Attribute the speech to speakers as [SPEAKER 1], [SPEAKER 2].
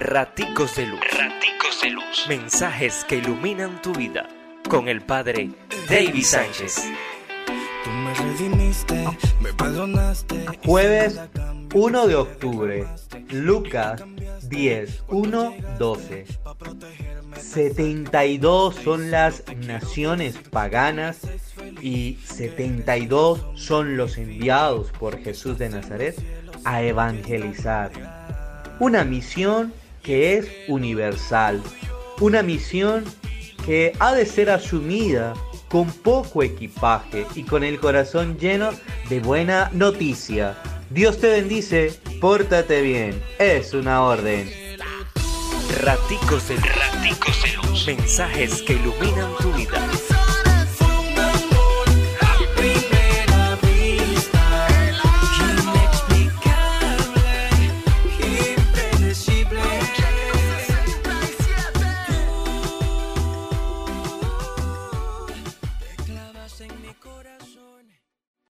[SPEAKER 1] Raticos de Luz. Raticos de Luz. Mensajes que iluminan tu vida. Con el Padre David Sánchez.
[SPEAKER 2] Tú me redimiste, me perdonaste.
[SPEAKER 3] Jueves 1 de octubre. Lucas 10, 1, 12. 72 son las naciones paganas y 72 son los enviados por Jesús de Nazaret a evangelizar. Una misión que es universal. Una misión que ha de ser asumida con poco equipaje y con el corazón lleno de buena noticia. Dios te bendice, pórtate bien, es una orden.
[SPEAKER 1] Raticos de Raticos de Luz. Mensajes que iluminan tu vida. corazón.